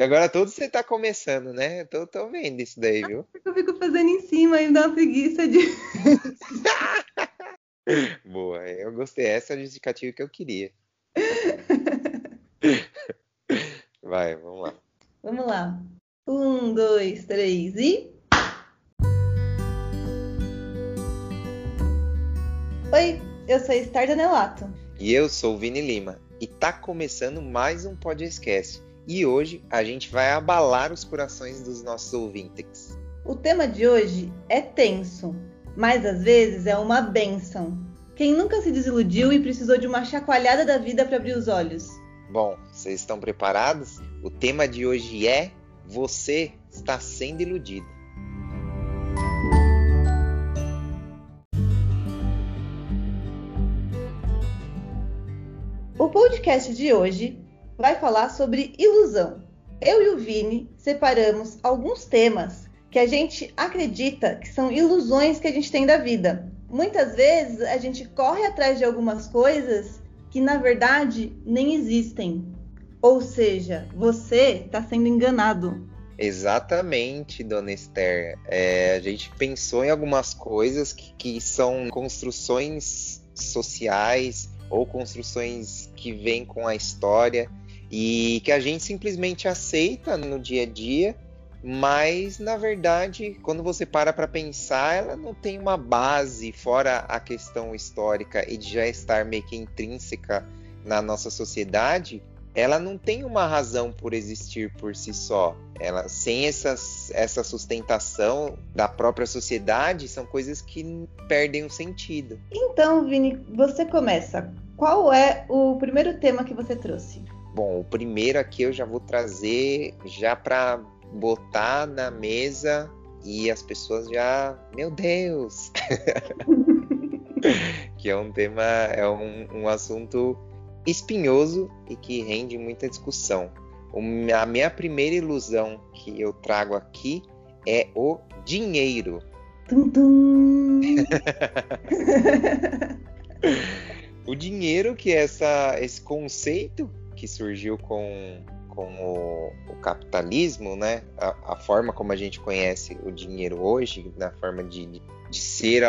Agora tudo você tá começando, né? Tô, tô vendo isso daí, viu? Eu fico fazendo em cima e dá uma preguiça de. Boa, eu gostei. Essa é a justificativa que eu queria. Vai, vamos lá. Vamos lá. Um, dois, três e. Oi, eu sou Star Danelato. E eu sou o Vini Lima. E tá começando mais um podcast. E hoje a gente vai abalar os corações dos nossos ouvintes. O tema de hoje é tenso, mas às vezes é uma benção. Quem nunca se desiludiu e precisou de uma chacoalhada da vida para abrir os olhos? Bom, vocês estão preparados? O tema de hoje é Você está sendo iludido. O podcast de hoje vai falar sobre ilusão. Eu e o Vini separamos alguns temas que a gente acredita que são ilusões que a gente tem da vida. Muitas vezes a gente corre atrás de algumas coisas que na verdade nem existem. Ou seja, você está sendo enganado. Exatamente, dona Esther. É, a gente pensou em algumas coisas que, que são construções sociais ou construções que vêm com a história e que a gente simplesmente aceita no dia a dia, mas na verdade, quando você para para pensar, ela não tem uma base fora a questão histórica e de já estar meio que intrínseca na nossa sociedade, ela não tem uma razão por existir por si só. Ela sem essas, essa sustentação da própria sociedade, são coisas que perdem o sentido. Então, Vini, você começa. Qual é o primeiro tema que você trouxe? Bom, o primeiro aqui eu já vou trazer já para botar na mesa e as pessoas já, meu Deus, que é um tema, é um, um assunto espinhoso e que rende muita discussão. A minha primeira ilusão que eu trago aqui é o dinheiro. Tum, tum. o dinheiro, que é essa, esse conceito que surgiu com, com o, o capitalismo, né? A, a, forma como a gente conhece o dinheiro hoje, na forma de, de ser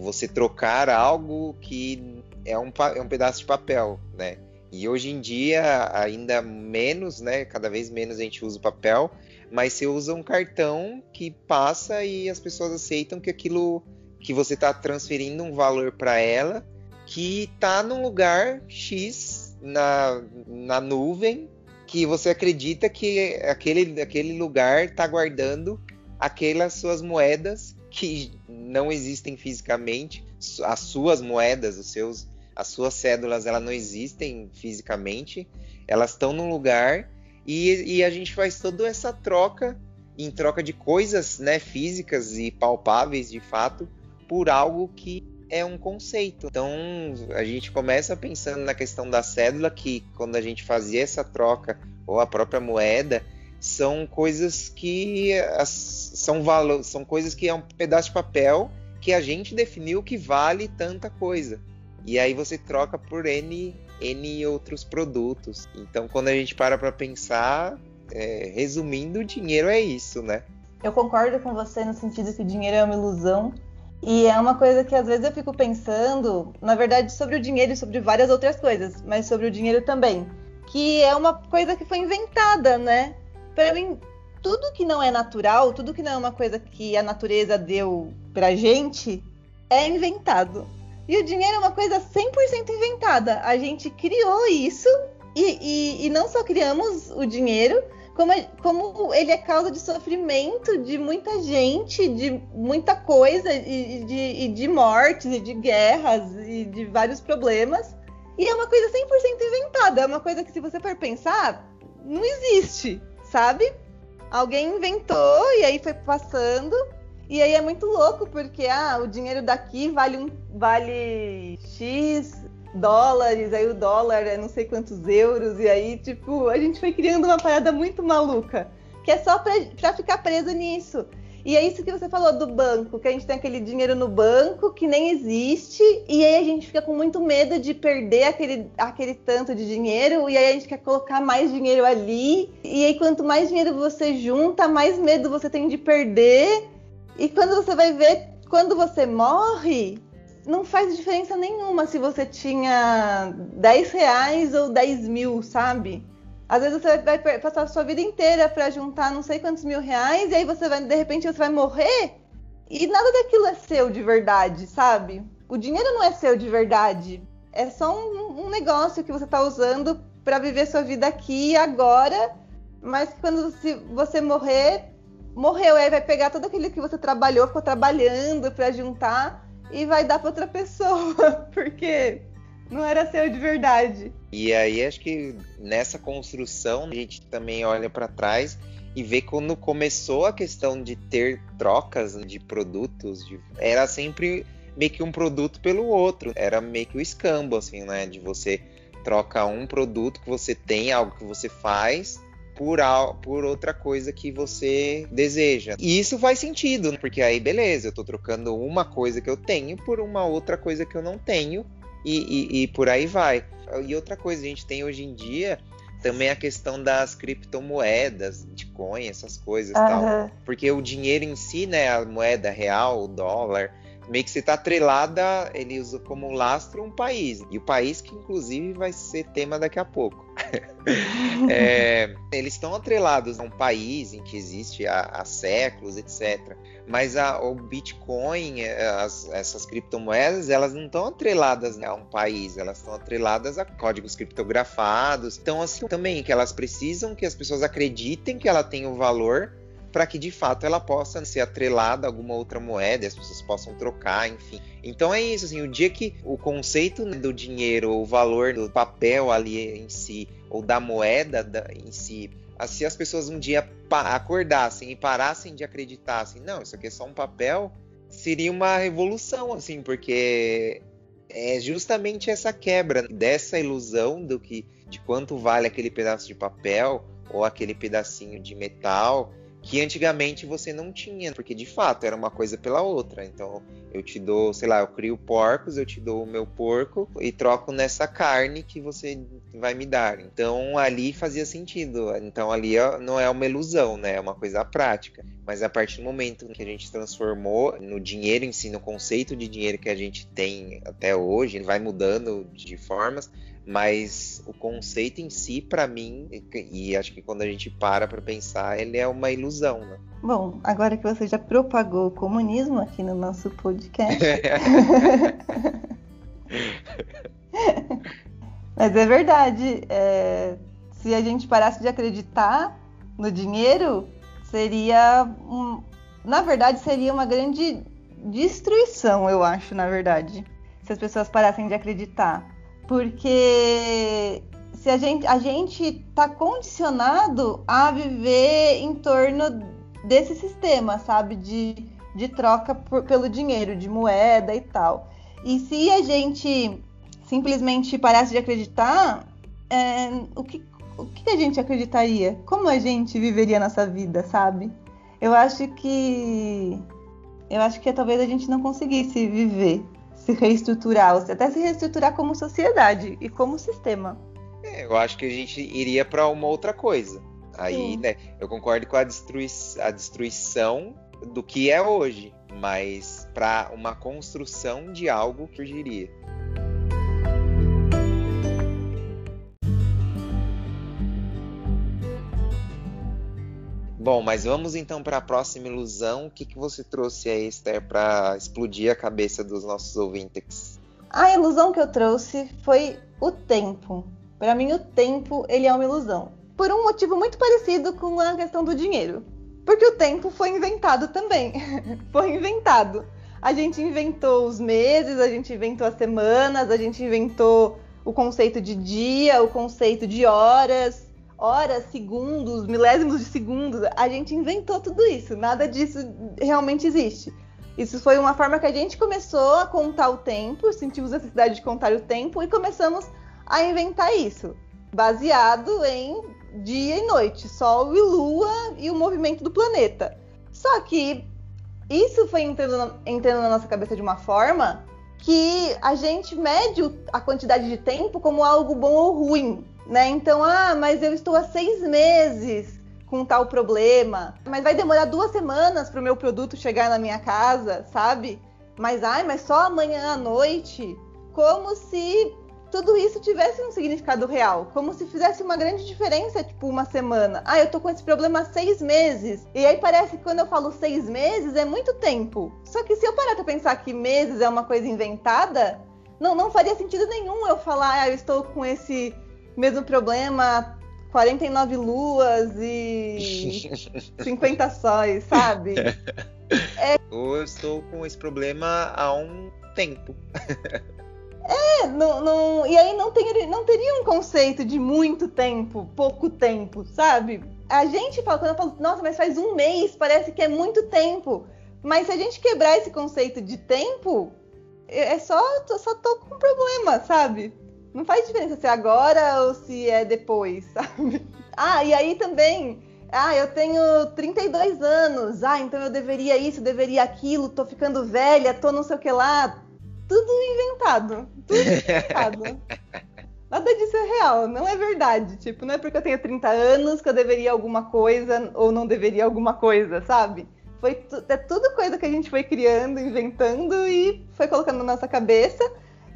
você trocar algo que é um, é um pedaço de papel, né? E hoje em dia, ainda menos, né? Cada vez menos a gente usa o papel, mas você usa um cartão que passa e as pessoas aceitam que aquilo que você está transferindo um valor para ela que está num lugar X na, na nuvem que você acredita que aquele, aquele lugar está guardando aquelas suas moedas que não existem fisicamente, as suas moedas, os seus, as suas cédulas, elas não existem fisicamente, elas estão num lugar e, e, a gente faz toda essa troca em troca de coisas, né, físicas e palpáveis de fato, por algo que é um conceito. Então a gente começa pensando na questão da cédula, que quando a gente fazia essa troca, ou a própria moeda, são coisas que são valor, são coisas que é um pedaço de papel que a gente definiu que vale tanta coisa. E aí você troca por N, N outros produtos. Então quando a gente para para pensar, é, resumindo, o dinheiro é isso, né? Eu concordo com você no sentido que o dinheiro é uma ilusão e é uma coisa que às vezes eu fico pensando, na verdade, sobre o dinheiro e sobre várias outras coisas, mas sobre o dinheiro também. Que é uma coisa que foi inventada, né? Para mim, tudo que não é natural, tudo que não é uma coisa que a natureza deu pra gente, é inventado. E o dinheiro é uma coisa 100% inventada. A gente criou isso e, e, e não só criamos o dinheiro, como, como ele é causa de sofrimento de muita gente, de muita coisa, e de, e de mortes, e de guerras, e de vários problemas. E é uma coisa 100% inventada, é uma coisa que, se você for pensar, não existe, sabe? Alguém inventou e aí foi passando. E aí é muito louco, porque ah, o dinheiro daqui vale, um, vale X, dólares, aí o dólar é não sei quantos euros, e aí, tipo, a gente foi criando uma parada muito maluca, que é só pra ficar preso nisso. E é isso que você falou do banco, que a gente tem aquele dinheiro no banco que nem existe, e aí a gente fica com muito medo de perder aquele, aquele tanto de dinheiro, e aí a gente quer colocar mais dinheiro ali, e aí quanto mais dinheiro você junta, mais medo você tem de perder. E quando você vai ver, quando você morre, não faz diferença nenhuma se você tinha 10 reais ou 10 mil, sabe? Às vezes você vai passar a sua vida inteira para juntar não sei quantos mil reais, e aí você vai, de repente, você vai morrer e nada daquilo é seu de verdade, sabe? O dinheiro não é seu de verdade. É só um, um negócio que você está usando para viver sua vida aqui e agora, mas quando você morrer, morreu. Aí vai pegar tudo aquilo que você trabalhou, ficou trabalhando para juntar e vai dar para outra pessoa, porque não era seu de verdade. E aí acho que nessa construção a gente também olha para trás e vê quando começou a questão de ter trocas de produtos, de... era sempre meio que um produto pelo outro, era meio que o escambo assim, né, de você troca um produto que você tem, algo que você faz por, por outra coisa que você deseja. E isso faz sentido, né? porque aí beleza, eu tô trocando uma coisa que eu tenho por uma outra coisa que eu não tenho e, e, e por aí vai. E outra coisa, a gente tem hoje em dia também a questão das criptomoedas, Bitcoin, essas coisas uhum. tal. Porque o dinheiro em si, né, a moeda real, o dólar, meio que você está atrelada, ele usa como lastro um país. E o país que, inclusive, vai ser tema daqui a pouco. é, eles estão atrelados a um país em que existe há, há séculos, etc. Mas a, o Bitcoin, as, essas criptomoedas, elas não estão atreladas a um país, elas estão atreladas a códigos criptografados. Então, assim, também que elas precisam que as pessoas acreditem que ela tem o valor para que de fato ela possa ser atrelada a alguma outra moeda, as pessoas possam trocar, enfim. Então é isso, assim, o dia que o conceito do dinheiro, o valor do papel ali em si, ou da moeda da, em si, se as pessoas um dia acordassem e parassem de acreditar assim, não, isso aqui é só um papel, seria uma revolução, assim, porque é justamente essa quebra dessa ilusão do que de quanto vale aquele pedaço de papel ou aquele pedacinho de metal que antigamente você não tinha, porque de fato era uma coisa pela outra. Então eu te dou, sei lá, eu crio porcos, eu te dou o meu porco e troco nessa carne que você vai me dar. Então ali fazia sentido. Então ali não é uma ilusão, né? É uma coisa prática. Mas a partir do momento que a gente transformou no dinheiro em si, no conceito de dinheiro que a gente tem até hoje, ele vai mudando de formas mas o conceito em si, para mim, e acho que quando a gente para para pensar, ele é uma ilusão, né? Bom, agora que você já propagou o comunismo aqui no nosso podcast. mas é verdade. É... se a gente parasse de acreditar no dinheiro, seria. Um... Na verdade, seria uma grande destruição, eu acho, na verdade. Se as pessoas parassem de acreditar porque se a gente a gente está condicionado a viver em torno desse sistema, sabe, de, de troca por, pelo dinheiro, de moeda e tal. E se a gente simplesmente parasse de acreditar, é, o, que, o que a gente acreditaria? Como a gente viveria nossa vida, sabe? Eu acho que eu acho que talvez a gente não conseguisse viver se reestruturar, ou até se reestruturar como sociedade e como sistema. É, eu acho que a gente iria para uma outra coisa. Aí, Sim. né, eu concordo com a, destrui a destruição do que é hoje, mas para uma construção de algo que surgiria. Bom, mas vamos então para a próxima ilusão. O que, que você trouxe aí, Esther, para explodir a cabeça dos nossos ouvintes? A ilusão que eu trouxe foi o tempo. Para mim, o tempo ele é uma ilusão. Por um motivo muito parecido com a questão do dinheiro. Porque o tempo foi inventado também. foi inventado. A gente inventou os meses, a gente inventou as semanas, a gente inventou o conceito de dia, o conceito de horas, horas, segundos, milésimos de segundos. A gente inventou tudo isso. Nada disso realmente existe. Isso foi uma forma que a gente começou a contar o tempo, sentimos a necessidade de contar o tempo e começamos a inventar isso, baseado em dia e noite, sol e lua e o movimento do planeta. Só que isso foi entrando, entrando na nossa cabeça de uma forma que a gente mede a quantidade de tempo como algo bom ou ruim, né? Então, ah, mas eu estou há seis meses com tal problema, mas vai demorar duas semanas para o meu produto chegar na minha casa, sabe? Mas ai, mas só amanhã à noite, como se tudo isso tivesse um significado real, como se fizesse uma grande diferença, tipo uma semana. Ah, eu tô com esse problema há seis meses. E aí parece que quando eu falo seis meses é muito tempo. Só que se eu parar pra pensar que meses é uma coisa inventada, não, não faria sentido nenhum eu falar, ah, eu estou com esse mesmo problema 49 luas e 50 sóis, sabe? É... Eu estou com esse problema há um tempo. É, não, não, e aí não, tem, não teria um conceito de muito tempo, pouco tempo, sabe? A gente fala, quando eu falo, nossa, mas faz um mês, parece que é muito tempo. Mas se a gente quebrar esse conceito de tempo, é só, só tô com um problema, sabe? Não faz diferença se é agora ou se é depois, sabe? Ah, e aí também, ah, eu tenho 32 anos, ah, então eu deveria isso, deveria aquilo, tô ficando velha, tô não sei o que lá tudo inventado. Tudo inventado. Nada disso é real, não é verdade. Tipo, não é porque eu tenho 30 anos que eu deveria alguma coisa ou não deveria alguma coisa, sabe? Foi é tudo coisa que a gente foi criando, inventando e foi colocando na nossa cabeça.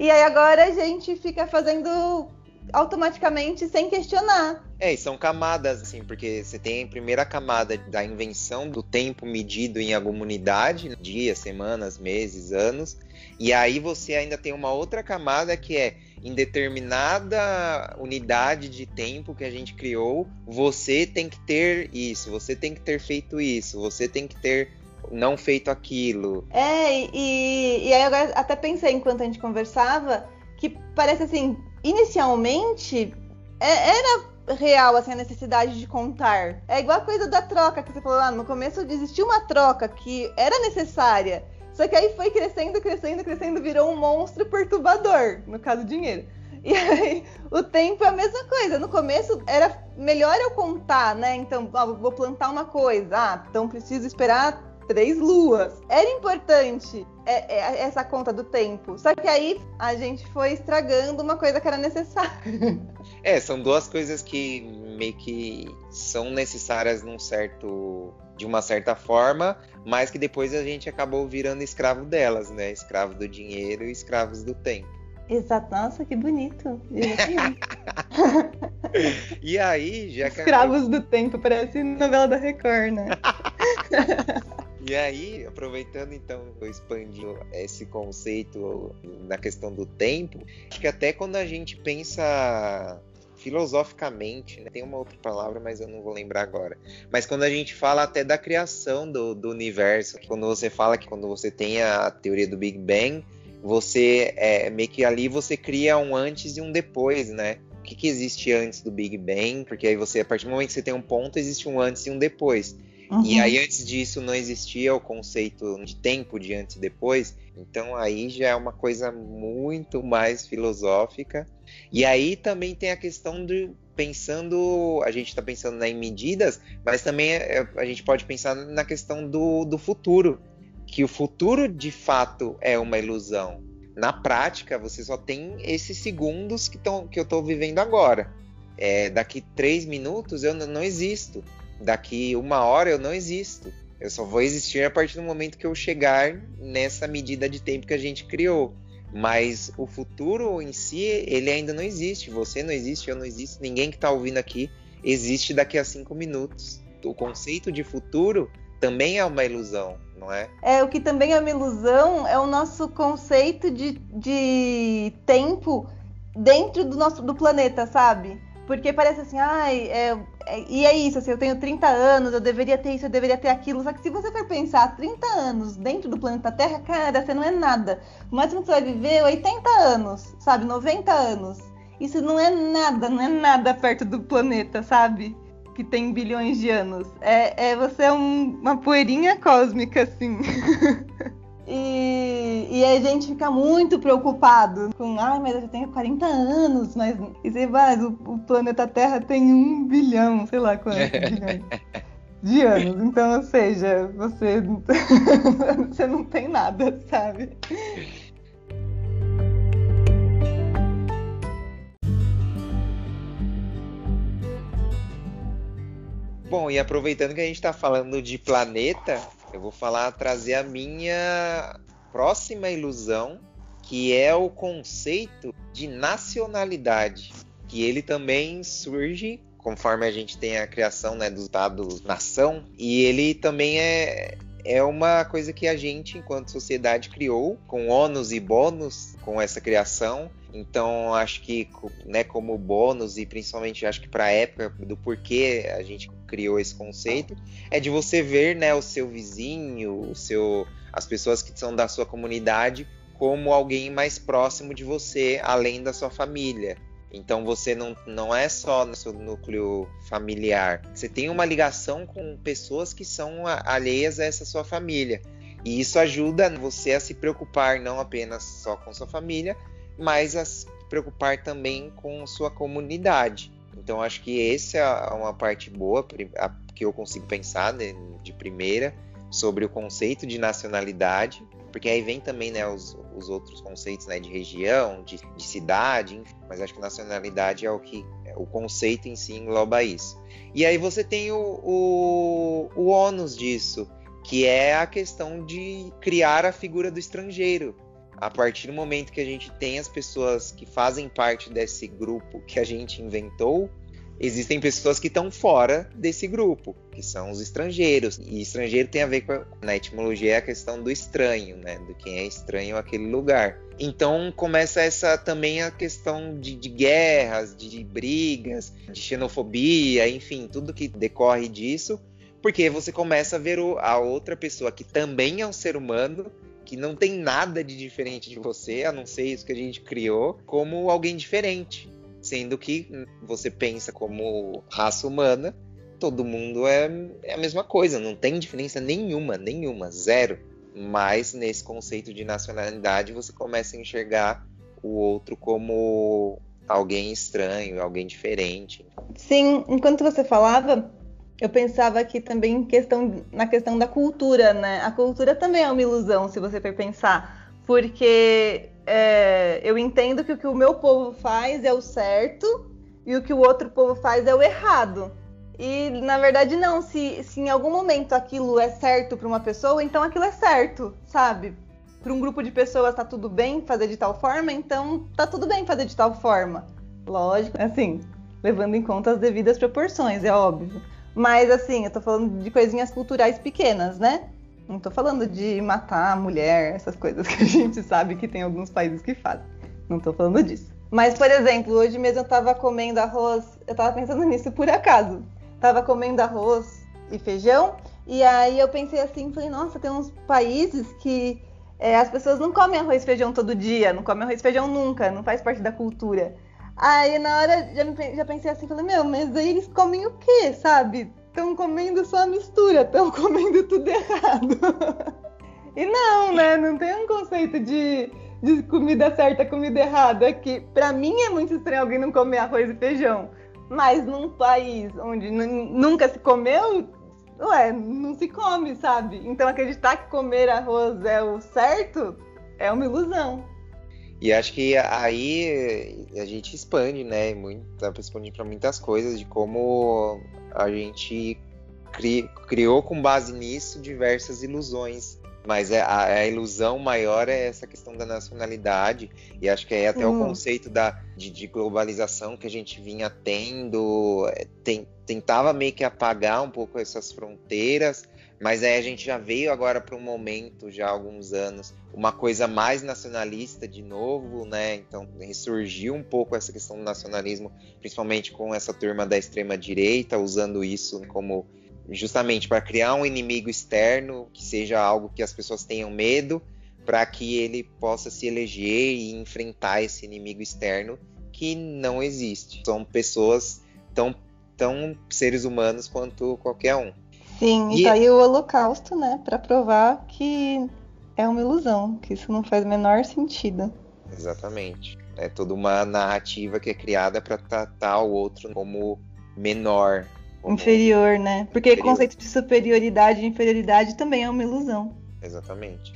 E aí agora a gente fica fazendo automaticamente sem questionar. É, e são camadas, assim, porque você tem a primeira camada da invenção do tempo medido em alguma unidade, dias, semanas, meses, anos, e aí você ainda tem uma outra camada que é em determinada unidade de tempo que a gente criou, você tem que ter isso, você tem que ter feito isso, você tem que ter não feito aquilo. É, e, e aí agora até pensei enquanto a gente conversava que parece assim, inicialmente é, era real assim, a necessidade de contar. É igual a coisa da troca que você falou lá no começo, existiu uma troca que era necessária. Só que aí foi crescendo, crescendo, crescendo, virou um monstro perturbador, no caso dinheiro. E aí o tempo é a mesma coisa. No começo era melhor eu contar, né? Então, ó, vou plantar uma coisa. Ah, então preciso esperar três luas. Era importante é, é, essa conta do tempo. Só que aí a gente foi estragando uma coisa que era necessária. É, são duas coisas que meio que são necessárias num certo de uma certa forma, mas que depois a gente acabou virando escravo delas, né? Escravo do dinheiro e escravos do tempo. Exato, nossa, que bonito. e aí, já que. Escravos do tempo, parece novela da Record, né? e aí, aproveitando então, expandindo esse conceito na questão do tempo, acho que até quando a gente pensa filosoficamente, né? tem uma outra palavra, mas eu não vou lembrar agora. Mas quando a gente fala até da criação do, do universo, quando você fala que quando você tem a teoria do Big Bang, você é meio que ali você cria um antes e um depois, né? O que, que existe antes do Big Bang? Porque aí você, a partir do momento que você tem um ponto, existe um antes e um depois. Uhum. E aí, antes disso, não existia o conceito de tempo de antes e depois. Então, aí já é uma coisa muito mais filosófica. E aí também tem a questão de pensando, a gente está pensando né, em medidas, mas também é, a gente pode pensar na questão do, do futuro, que o futuro de fato é uma ilusão. Na prática, você só tem esses segundos que, tão, que eu estou vivendo agora. É, daqui três minutos eu não existo daqui uma hora eu não existo. Eu só vou existir a partir do momento que eu chegar nessa medida de tempo que a gente criou. Mas o futuro em si, ele ainda não existe. Você não existe, eu não existo, ninguém que está ouvindo aqui existe daqui a cinco minutos. O conceito de futuro também é uma ilusão, não é? É, o que também é uma ilusão é o nosso conceito de, de tempo dentro do nosso do planeta, sabe? Porque parece assim, ai, é, é, e é isso, assim, eu tenho 30 anos, eu deveria ter isso, eu deveria ter aquilo. Só que se você for pensar 30 anos dentro do planeta Terra, cara, você não é nada. O máximo que você vai viver é 80 anos, sabe? 90 anos. Isso não é nada, não é nada perto do planeta, sabe? Que tem bilhões de anos. É, é você é um, uma poeirinha cósmica, assim. E, e a gente fica muito preocupado com, ai, mas eu tenho 40 anos, mas e você vai, o, o, planeta Terra tem um bilhão, sei lá quanto bilhões. de anos. Então, ou seja, você, você não tem nada, sabe? Bom, e aproveitando que a gente está falando de planeta, eu vou falar, trazer a minha próxima ilusão, que é o conceito de nacionalidade, que ele também surge conforme a gente tem a criação né, do Estado-nação, e ele também é, é uma coisa que a gente, enquanto sociedade, criou, com ônus e bônus com essa criação, então, acho que, né, como bônus e principalmente acho que para a época do porquê a gente criou esse conceito, é de você ver, né, o seu vizinho, o seu, as pessoas que são da sua comunidade como alguém mais próximo de você, além da sua família. Então você não, não é só no seu núcleo familiar. Você tem uma ligação com pessoas que são alheias a essa sua família. E isso ajuda você a se preocupar não apenas só com sua família, mas a se preocupar também com sua comunidade. Então acho que essa é uma parte boa que eu consigo pensar né, de primeira sobre o conceito de nacionalidade, porque aí vem também né, os, os outros conceitos né, de região, de, de cidade, enfim, mas acho que nacionalidade é o que o conceito em si engloba isso. E aí você tem o, o, o ônus disso, que é a questão de criar a figura do estrangeiro a partir do momento que a gente tem as pessoas que fazem parte desse grupo que a gente inventou, existem pessoas que estão fora desse grupo, que são os estrangeiros. E estrangeiro tem a ver com, a, na etimologia, é a questão do estranho, né? Do quem é estranho àquele lugar. Então começa essa também a questão de, de guerras, de, de brigas, de xenofobia, enfim, tudo que decorre disso. Porque você começa a ver o, a outra pessoa que também é um ser humano que não tem nada de diferente de você, a não ser isso que a gente criou, como alguém diferente. Sendo que você pensa como raça humana, todo mundo é, é a mesma coisa, não tem diferença nenhuma, nenhuma, zero. Mas nesse conceito de nacionalidade você começa a enxergar o outro como alguém estranho, alguém diferente. Sim, enquanto você falava, eu pensava aqui também questão, na questão da cultura, né? A cultura também é uma ilusão, se você for pensar, porque é, eu entendo que o que o meu povo faz é o certo e o que o outro povo faz é o errado. E na verdade não, se, se em algum momento aquilo é certo para uma pessoa, então aquilo é certo, sabe? Para um grupo de pessoas tá tudo bem fazer de tal forma, então tá tudo bem fazer de tal forma. Lógico, assim, levando em conta as devidas proporções, é óbvio. Mas assim, eu tô falando de coisinhas culturais pequenas, né? Não tô falando de matar a mulher, essas coisas que a gente sabe que tem alguns países que fazem. Não tô falando disso. Mas, por exemplo, hoje mesmo eu tava comendo arroz, eu tava pensando nisso por acaso. Tava comendo arroz e feijão, e aí eu pensei assim, falei, nossa, tem uns países que é, as pessoas não comem arroz e feijão todo dia, não comem arroz e feijão nunca, não faz parte da cultura. Aí na hora já, já pensei assim, falei, meu, mas aí eles comem o quê, sabe? Estão comendo só a mistura, estão comendo tudo errado. e não, né? Não tem um conceito de, de comida certa, comida errada. É que para mim é muito estranho alguém não comer arroz e feijão. Mas num país onde nunca se comeu, ué, não se come, sabe? Então acreditar que comer arroz é o certo é uma ilusão. E acho que aí a gente expande, né? Pra expandir para muitas coisas de como a gente cri, criou com base nisso diversas ilusões. Mas é, a, a, ilusão maior é essa questão da nacionalidade, e acho que é até o conceito da, de, de, globalização que a gente vinha tendo, é, tem, tentava meio que apagar um pouco essas fronteiras, mas aí a gente já veio agora para um momento, já há alguns anos, uma coisa mais nacionalista de novo, né? Então ressurgiu um pouco essa questão do nacionalismo, principalmente com essa turma da extrema direita, usando isso como justamente para criar um inimigo externo, que seja algo que as pessoas tenham medo, para que ele possa se eleger e enfrentar esse inimigo externo que não existe. São pessoas tão, tão seres humanos quanto qualquer um. Sim, e, e aí o Holocausto, né, para provar que é uma ilusão, que isso não faz o menor sentido. Exatamente. É toda uma narrativa que é criada para tratar o outro como menor, inferior, né? Porque inferior. conceito de superioridade e inferioridade também é uma ilusão. Exatamente.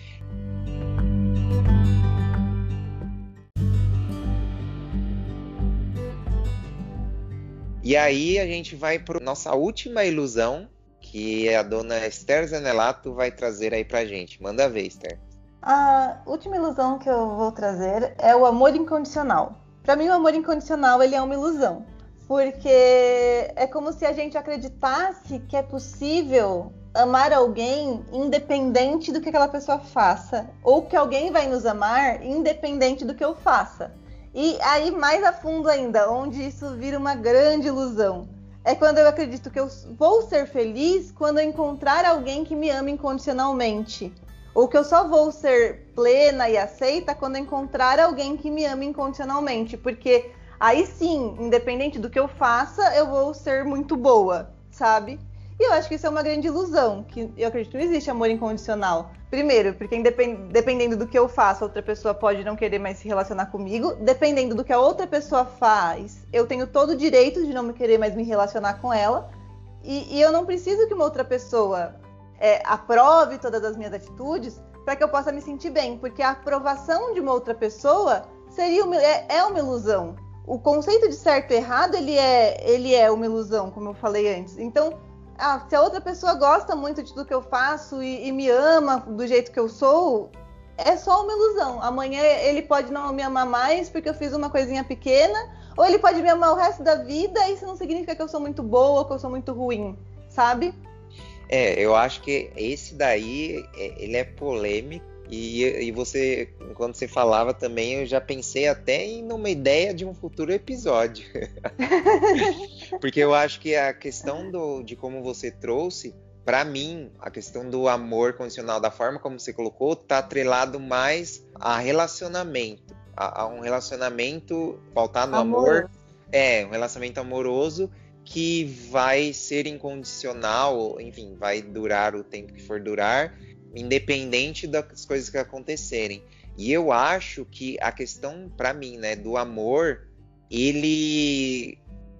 E aí a gente vai para nossa última ilusão, que a dona Esther Zanelato vai trazer aí pra gente. Manda ver, Esther. A última ilusão que eu vou trazer é o amor incondicional. Para mim, o amor incondicional ele é uma ilusão, porque é como se a gente acreditasse que é possível amar alguém independente do que aquela pessoa faça, ou que alguém vai nos amar independente do que eu faça. E aí, mais a fundo ainda, onde isso vira uma grande ilusão, é quando eu acredito que eu vou ser feliz quando eu encontrar alguém que me ama incondicionalmente. Ou que eu só vou ser plena e aceita quando eu encontrar alguém que me ama incondicionalmente. Porque aí sim, independente do que eu faça, eu vou ser muito boa, sabe? E eu acho que isso é uma grande ilusão, que eu acredito que não existe amor incondicional. Primeiro, porque dependendo do que eu faço, outra pessoa pode não querer mais se relacionar comigo. Dependendo do que a outra pessoa faz, eu tenho todo o direito de não me querer mais me relacionar com ela. E, e eu não preciso que uma outra pessoa é, aprove todas as minhas atitudes para que eu possa me sentir bem, porque a aprovação de uma outra pessoa seria uma, é, é uma ilusão. O conceito de certo e errado ele é, ele é uma ilusão, como eu falei antes. Então, ah, se a outra pessoa gosta muito de tudo que eu faço e, e, me ama do jeito que eu sou, é só uma ilusão. Amanhã ele pode não me amar mais porque eu fiz uma coisinha pequena, ou ele pode me amar o resto da vida e isso não significa que eu sou muito boa ou que eu sou muito ruim, sabe? É, eu acho que esse daí é, ele é polêmico e, e você, quando você falava também, eu já pensei até em uma ideia de um futuro episódio. Porque eu acho que a questão do, de como você trouxe, para mim, a questão do amor condicional, da forma como você colocou, tá atrelado mais a relacionamento. A, a um relacionamento pautado no amor. amor. É, um relacionamento amoroso que vai ser incondicional, enfim, vai durar o tempo que for durar, independente das coisas que acontecerem. E eu acho que a questão para mim, né, do amor, ele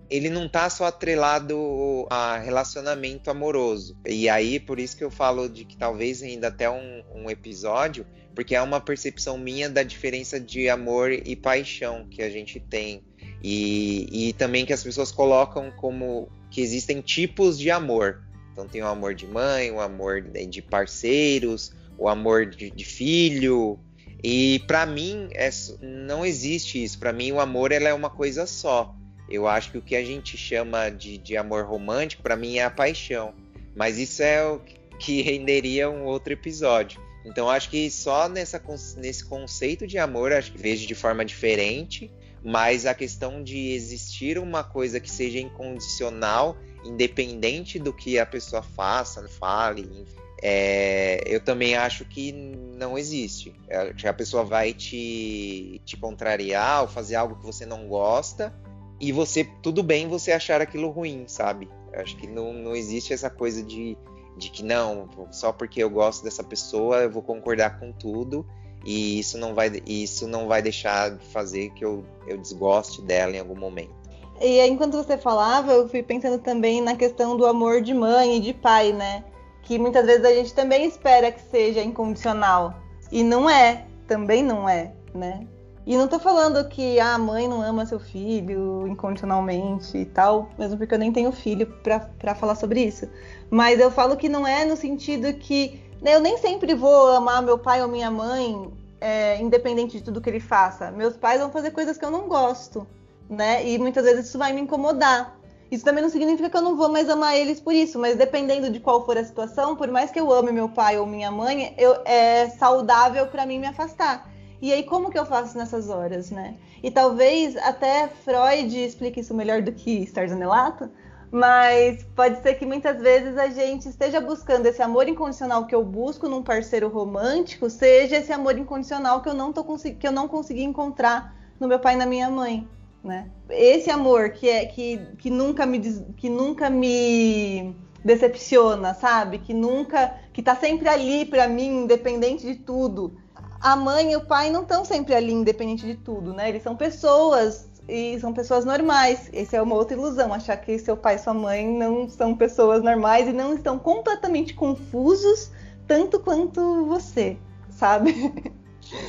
ele não tá só atrelado a relacionamento amoroso. E aí, por isso que eu falo de que talvez ainda até um, um episódio, porque é uma percepção minha da diferença de amor e paixão que a gente tem. E, e também que as pessoas colocam como que existem tipos de amor. Então tem o amor de mãe, o amor de parceiros, o amor de, de filho. E para mim é, não existe isso. Para mim o amor ela é uma coisa só. Eu acho que o que a gente chama de, de amor romântico para mim é a paixão. Mas isso é o que renderia um outro episódio. Então acho que só nessa, nesse conceito de amor acho que vejo de forma diferente. Mas a questão de existir uma coisa que seja incondicional independente do que a pessoa faça, fale, é, eu também acho que não existe. É, a pessoa vai te, te contrariar ou fazer algo que você não gosta e você, tudo bem você achar aquilo ruim, sabe? Eu acho que não, não existe essa coisa de, de que não, só porque eu gosto dessa pessoa eu vou concordar com tudo e isso não vai, isso não vai deixar de fazer que eu, eu desgoste dela em algum momento. E aí, enquanto você falava, eu fui pensando também na questão do amor de mãe e de pai, né? Que muitas vezes a gente também espera que seja incondicional. E não é, também não é, né? E não tô falando que a mãe não ama seu filho incondicionalmente e tal, mesmo porque eu nem tenho filho para falar sobre isso. Mas eu falo que não é no sentido que né, eu nem sempre vou amar meu pai ou minha mãe, é, independente de tudo que ele faça. Meus pais vão fazer coisas que eu não gosto né? E muitas vezes isso vai me incomodar. Isso também não significa que eu não vou mais amar eles por isso, mas dependendo de qual for a situação, por mais que eu ame meu pai ou minha mãe, eu, é saudável para mim me afastar. E aí, como que eu faço nessas horas, né? E talvez até Freud explique isso melhor do que Starzanelato, mas pode ser que muitas vezes a gente esteja buscando esse amor incondicional que eu busco num parceiro romântico, seja esse amor incondicional que eu não, tô que eu não consegui encontrar no meu pai e na minha mãe né? Esse amor que é que, que nunca me que nunca me decepciona, sabe? Que nunca que tá sempre ali para mim, independente de tudo. A mãe e o pai não estão sempre ali independente de tudo, né? Eles são pessoas e são pessoas normais. Essa é uma outra ilusão, achar que seu pai e sua mãe não são pessoas normais e não estão completamente confusos tanto quanto você, sabe?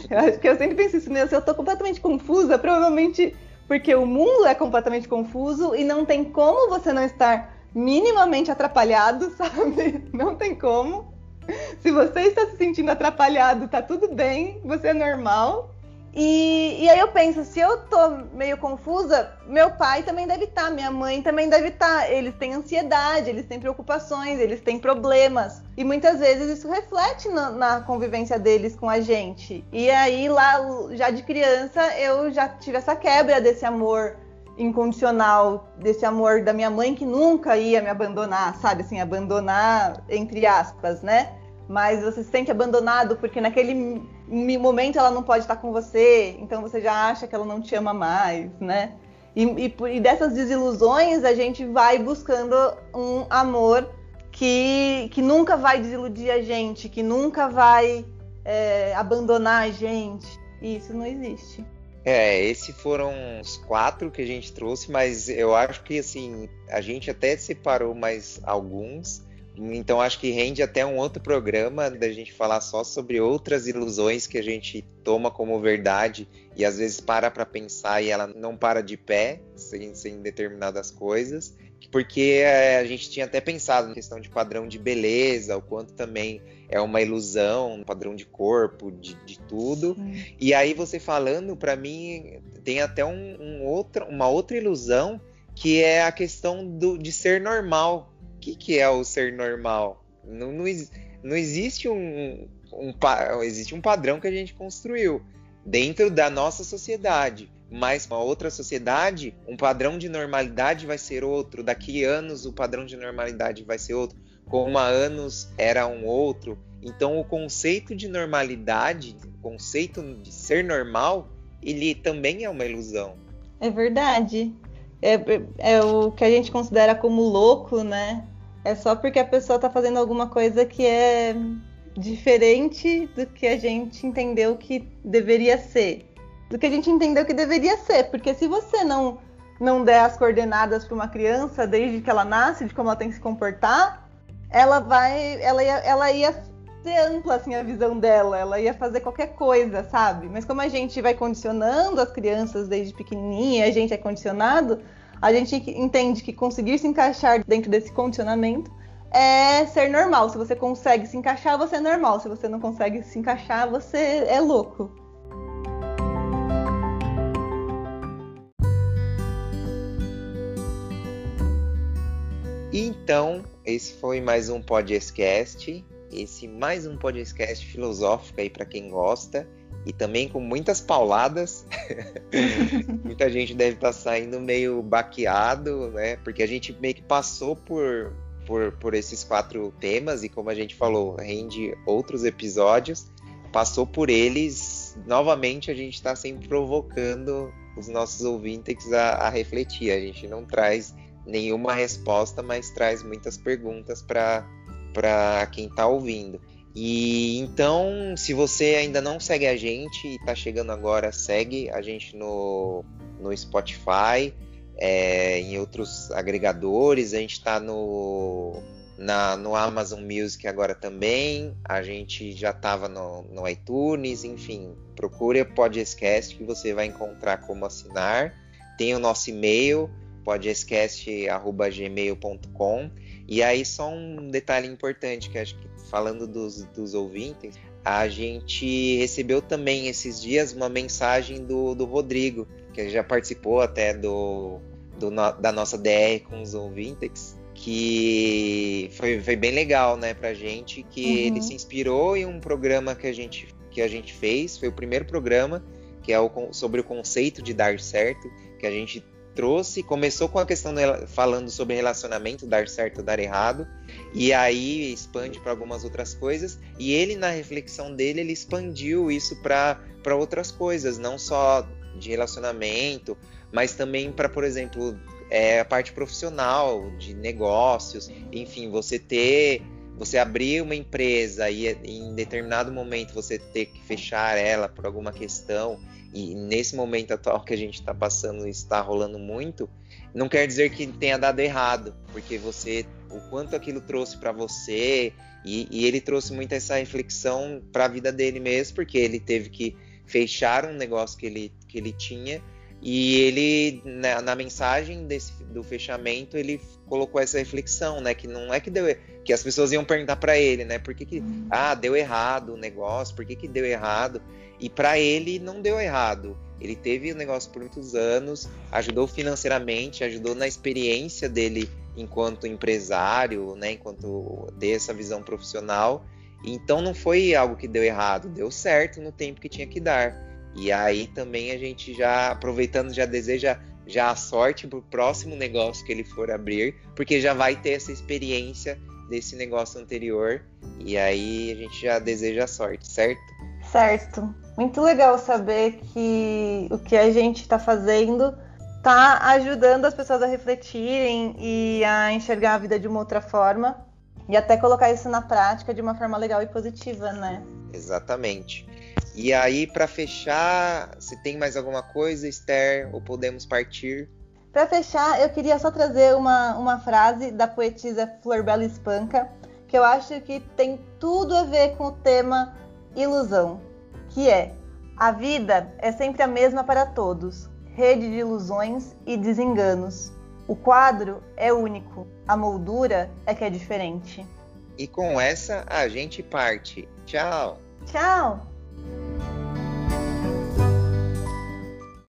Eu acho que eu sempre penso isso, né? Se eu tô completamente confusa, provavelmente porque o mundo é completamente confuso e não tem como você não estar minimamente atrapalhado, sabe? Não tem como. Se você está se sentindo atrapalhado, tá tudo bem, você é normal. E, e, aí eu penso, se eu tô meio confusa, meu pai também deve estar, tá, minha mãe também deve estar. Tá. Eles têm ansiedade, eles têm preocupações, eles têm problemas. E muitas vezes isso reflete na, na convivência deles com a gente. E aí lá, já de criança, eu já tive essa quebra desse amor incondicional, desse amor da minha mãe que nunca ia me abandonar, sabe? Assim, abandonar entre aspas, né? mas você se sente abandonado porque naquele momento ela não pode estar com você, então você já acha que ela não te ama mais, né? E, e, e dessas desilusões a gente vai buscando um amor que, que nunca vai desiludir a gente, que nunca vai é, abandonar a gente. E isso não existe. É, esses foram os quatro que a gente trouxe, mas eu acho que assim, a gente até separou mais alguns então acho que rende até um outro programa da gente falar só sobre outras ilusões que a gente toma como verdade e às vezes para para pensar e ela não para de pé sem, sem determinadas coisas. Porque é, a gente tinha até pensado na questão de padrão de beleza, o quanto também é uma ilusão, padrão de corpo, de, de tudo. Sim. E aí você falando, para mim, tem até um, um outra, uma outra ilusão que é a questão do, de ser normal que, que é o ser normal? Não, não, não existe um, um, existe um padrão que a gente construiu dentro da nossa sociedade. Mas uma outra sociedade, um padrão de normalidade vai ser outro. Daqui anos, o padrão de normalidade vai ser outro. Como há anos era um outro. Então, o conceito de normalidade, o conceito de ser normal, ele também é uma ilusão. É verdade. É, é o que a gente considera como louco, né? É só porque a pessoa está fazendo alguma coisa que é diferente do que a gente entendeu que deveria ser. Do que a gente entendeu que deveria ser. Porque se você não, não der as coordenadas para uma criança desde que ela nasce, de como ela tem que se comportar, ela vai. Ela ia, ela ia ser ampla assim, a visão dela, ela ia fazer qualquer coisa, sabe? Mas como a gente vai condicionando as crianças desde pequenininha, a gente é condicionado, a gente entende que conseguir se encaixar dentro desse condicionamento é ser normal. Se você consegue se encaixar, você é normal. Se você não consegue se encaixar, você é louco. Então, esse foi mais um podcast. Esse mais um podcast filosófico aí para quem gosta e também com muitas pauladas. Muita gente deve estar tá saindo meio baqueado, né? Porque a gente meio que passou por, por, por esses quatro temas e, como a gente falou, rende outros episódios. Passou por eles, novamente a gente está sempre provocando os nossos ouvintes a, a refletir. A gente não traz nenhuma resposta, mas traz muitas perguntas para quem está ouvindo. E então, se você ainda não segue a gente e está chegando agora, segue a gente no, no Spotify, é, em outros agregadores. A gente está no, na, no Amazon Music agora também. A gente já estava no, no iTunes, enfim. Procure o Podcast que você vai encontrar como assinar. Tem o nosso e-mail, podcast.gmail.com. E aí, só um detalhe importante que acho que falando dos, dos ouvintes, a gente recebeu também esses dias uma mensagem do, do Rodrigo, que já participou até do, do da nossa DR com os ouvintes, que foi, foi bem legal, né, pra gente, que uhum. ele se inspirou em um programa que a gente, que a gente fez, foi o primeiro programa, que é o, sobre o conceito de dar certo, que a gente trouxe, começou com a questão falando sobre relacionamento, dar certo dar errado, e aí expande para algumas outras coisas, e ele na reflexão dele, ele expandiu isso para outras coisas, não só de relacionamento, mas também para, por exemplo, é, a parte profissional, de negócios, enfim, você ter você abrir uma empresa e em determinado momento você ter que fechar ela por alguma questão e nesse momento atual que a gente está passando está rolando muito, não quer dizer que tenha dado errado, porque você, o quanto aquilo trouxe para você, e, e, ele trouxe muito essa reflexão para a vida dele mesmo, porque ele teve que fechar um negócio que ele, que ele tinha, e ele, na, na mensagem desse, do fechamento, ele colocou essa reflexão, né, que não é que deu, que as pessoas iam perguntar para ele, né, por que, que ah, deu errado o negócio, por que, que deu errado, e para ele não deu errado, ele teve o negócio por muitos anos, ajudou financeiramente, ajudou na experiência dele enquanto empresário, né, enquanto dei essa visão profissional. Então não foi algo que deu errado, deu certo no tempo que tinha que dar. E aí também a gente já aproveitando já deseja já a sorte para o próximo negócio que ele for abrir, porque já vai ter essa experiência desse negócio anterior e aí a gente já deseja a sorte, certo? Certo. Muito legal saber que o que a gente está fazendo está ajudando as pessoas a refletirem e a enxergar a vida de uma outra forma e até colocar isso na prática de uma forma legal e positiva, né? Exatamente. E aí, para fechar, se tem mais alguma coisa, Esther, ou podemos partir? Para fechar, eu queria só trazer uma, uma frase da poetisa Flor Bela Espanca, que eu acho que tem tudo a ver com o tema ilusão que é: a vida é sempre a mesma para todos, rede de ilusões e desenganos. O quadro é único, a moldura é que é diferente. E com essa a gente parte. Tchau! Tchau! Música